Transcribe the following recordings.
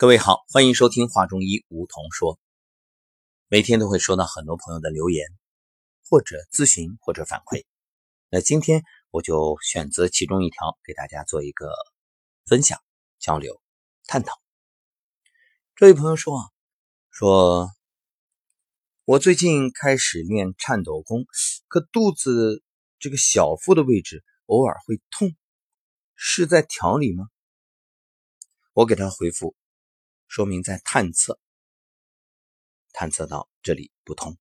各位好，欢迎收听华中医梧桐说。每天都会收到很多朋友的留言，或者咨询，或者反馈。那今天我就选择其中一条，给大家做一个分享、交流、探讨。这位朋友说啊，说我最近开始练颤抖功，可肚子这个小腹的位置偶尔会痛，是在调理吗？我给他回复。说明在探测，探测到这里不通。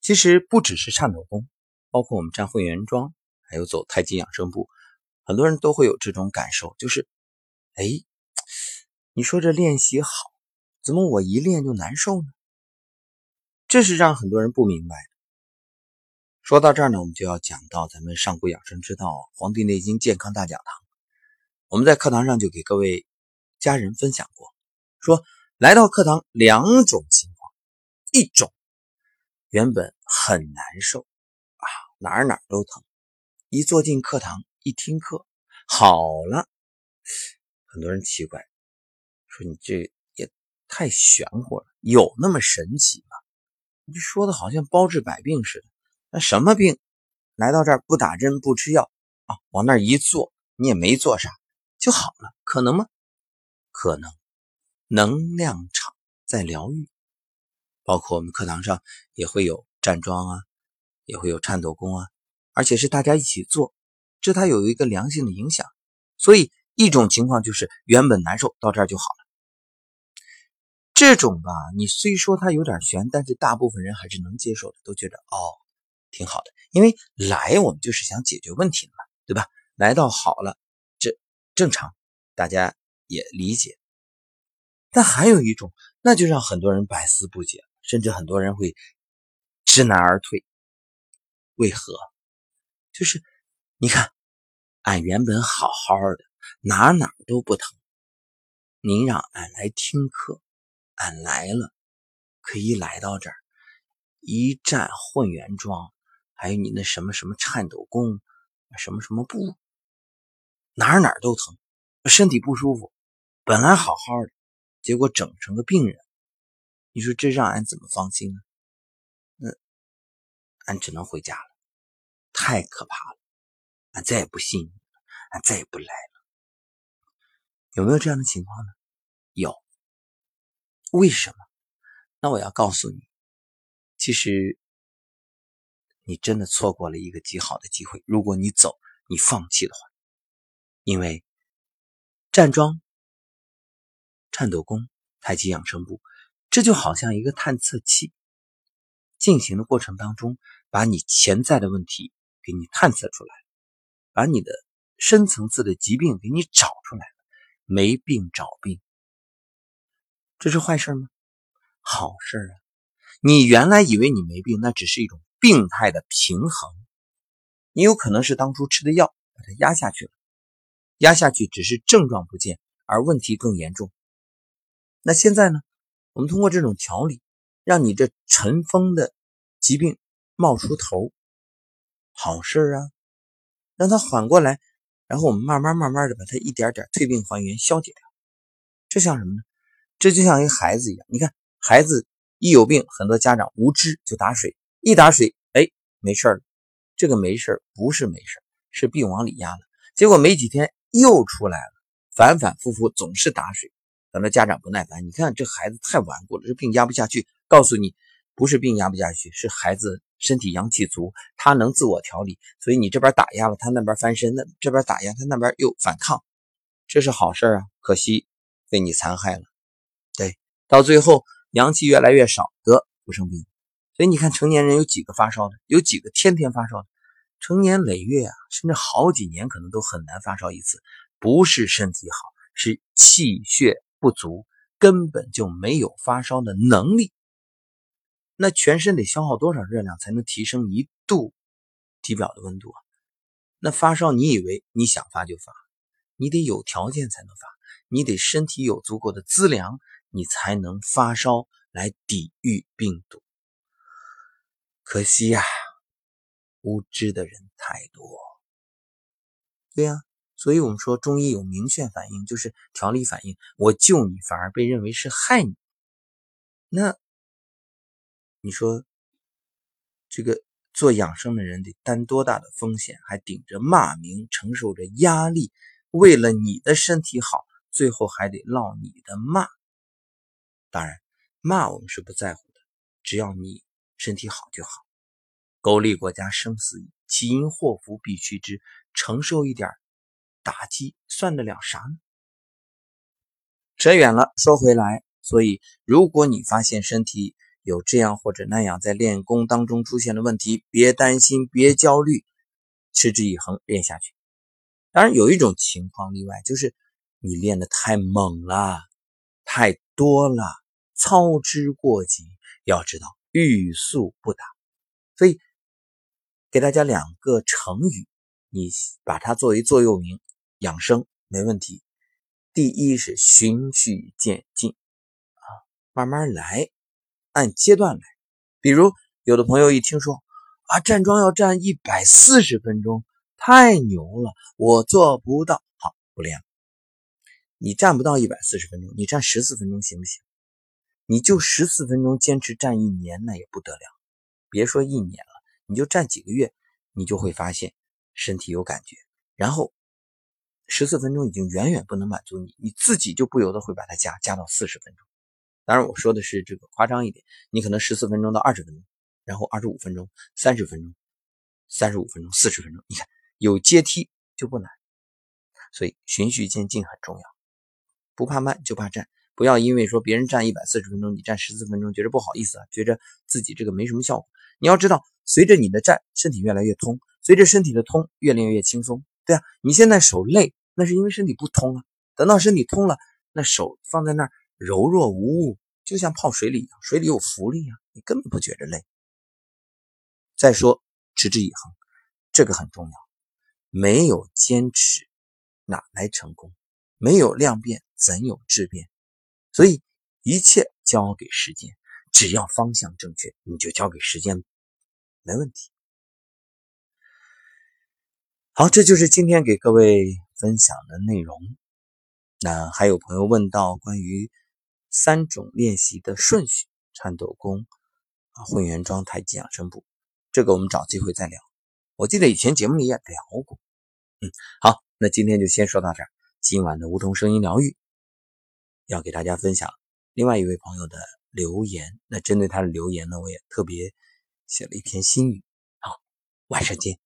其实不只是颤抖功，包括我们站混元桩，还有走太极养生步，很多人都会有这种感受，就是，哎，你说这练习好，怎么我一练就难受呢？这是让很多人不明白的。说到这儿呢，我们就要讲到咱们上古养生之道《黄帝内经健康大讲堂》，我们在课堂上就给各位。家人分享过，说来到课堂两种情况，一种原本很难受啊，哪儿哪儿都疼，一坐进课堂一听课好了，很多人奇怪，说你这也太玄乎了，有那么神奇吗？你说的好像包治百病似的，那什么病来到这儿不打针不吃药啊，往那一坐，你也没做啥就好了，可能吗？可能能量场在疗愈，包括我们课堂上也会有站桩啊，也会有颤抖功啊，而且是大家一起做，这它有一个良性的影响。所以一种情况就是原本难受到这儿就好了。这种吧，你虽说它有点悬，但是大部分人还是能接受的，都觉得哦挺好的，因为来我们就是想解决问题的嘛，对吧？来到好了，这正常，大家。也理解，但还有一种，那就让很多人百思不解，甚至很多人会知难而退。为何？就是你看，俺原本好好的，哪哪都不疼，您让俺来听课，俺来了，可以来到这儿，一站混元桩，还有你那什么什么颤抖功，什么什么步，哪哪都疼，身体不舒服。本来好好的，结果整成个病人，你说这让俺怎么放心呢？那俺只能回家了，太可怕了，俺再也不信你了，俺再也不来了。有没有这样的情况呢？有。为什么？那我要告诉你，其实你真的错过了一个极好的机会。如果你走，你放弃的话，因为站桩。颤抖功、太极养生步，这就好像一个探测器，进行的过程当中，把你潜在的问题给你探测出来，把你的深层次的疾病给你找出来了，没病找病，这是坏事吗？好事啊！你原来以为你没病，那只是一种病态的平衡，你有可能是当初吃的药把它压下去了，压下去只是症状不见，而问题更严重。那现在呢？我们通过这种调理，让你这尘封的疾病冒出头，好事啊！让它缓过来，然后我们慢慢慢慢的把它一点点退病还原消解掉。这像什么呢？这就像一个孩子一样，你看孩子一有病，很多家长无知就打水，一打水，哎，没事了。这个没事不是没事是病往里压了。结果没几天又出来了，反反复复总是打水。等到家长不耐烦，你看这孩子太顽固了，这病压不下去。告诉你，不是病压不下去，是孩子身体阳气足，他能自我调理。所以你这边打压了，他那边翻身；那这边打压，他那边又反抗，这是好事啊。可惜被你残害了。对，到最后阳气越来越少，得不生病。所以你看，成年人有几个发烧的？有几个天天发烧的？成年累月啊，甚至好几年可能都很难发烧一次。不是身体好，是气血。不足，根本就没有发烧的能力。那全身得消耗多少热量才能提升一度体表的温度啊？那发烧，你以为你想发就发？你得有条件才能发，你得身体有足够的资粮，你才能发烧来抵御病毒。可惜呀，无知的人太多。对呀，所以我们说中医有明确反应，就是调理反应。我救你反而被认为是害你，那你说这个做养生的人得担多大的风险，还顶着骂名，承受着压力，为了你的身体好，最后还得落你的骂。当然，骂我们是不在乎的，只要你身体好就好。苟利国家生死以，其因祸福必趋之，承受一点打击算得了啥呢？扯远了，说回来，所以如果你发现身体有这样或者那样，在练功当中出现了问题，别担心，别焦虑，持之以恒练下去。当然有一种情况例外，就是你练的太猛了，太多了，操之过急。要知道欲速不达，所以。给大家两个成语，你把它作为座右铭，养生没问题。第一是循序渐进，啊，慢慢来，按阶段来。比如有的朋友一听说啊，站桩要站一百四十分钟，太牛了，我做不到。好，不练了。你站不到一百四十分钟，你站十四分钟行不行？你就十四分钟坚持站一年，那也不得了。别说一年了。你就站几个月，你就会发现身体有感觉。然后十四分钟已经远远不能满足你，你自己就不由得会把它加加到四十分钟。当然我说的是这个夸张一点，你可能十四分钟到二十分钟，然后二十五分钟、三十分钟、三十五分钟、四十分钟。你看有阶梯就不难，所以循序渐进很重要。不怕慢就怕站，不要因为说别人站一百四十分钟，你站十四分钟，觉得不好意思啊，觉着自己这个没什么效果。你要知道。随着你的站，身体越来越通；随着身体的通，越练越轻松，对啊。你现在手累，那是因为身体不通啊。等到身体通了，那手放在那儿柔弱无物，就像泡水里一样，水里有浮力啊，你根本不觉着累。再说持之以恒，这个很重要。没有坚持，哪来成功？没有量变，怎有质变？所以一切交给时间，只要方向正确，你就交给时间。没问题。好，这就是今天给各位分享的内容。那还有朋友问到关于三种练习的顺序：颤抖功啊、混元桩、太极养生步。这个我们找机会再聊。我记得以前节目里也聊过。嗯，好，那今天就先说到这儿。今晚的梧桐声音疗愈要给大家分享另外一位朋友的留言。那针对他的留言呢，我也特别。写了一篇心语，好，晚上见。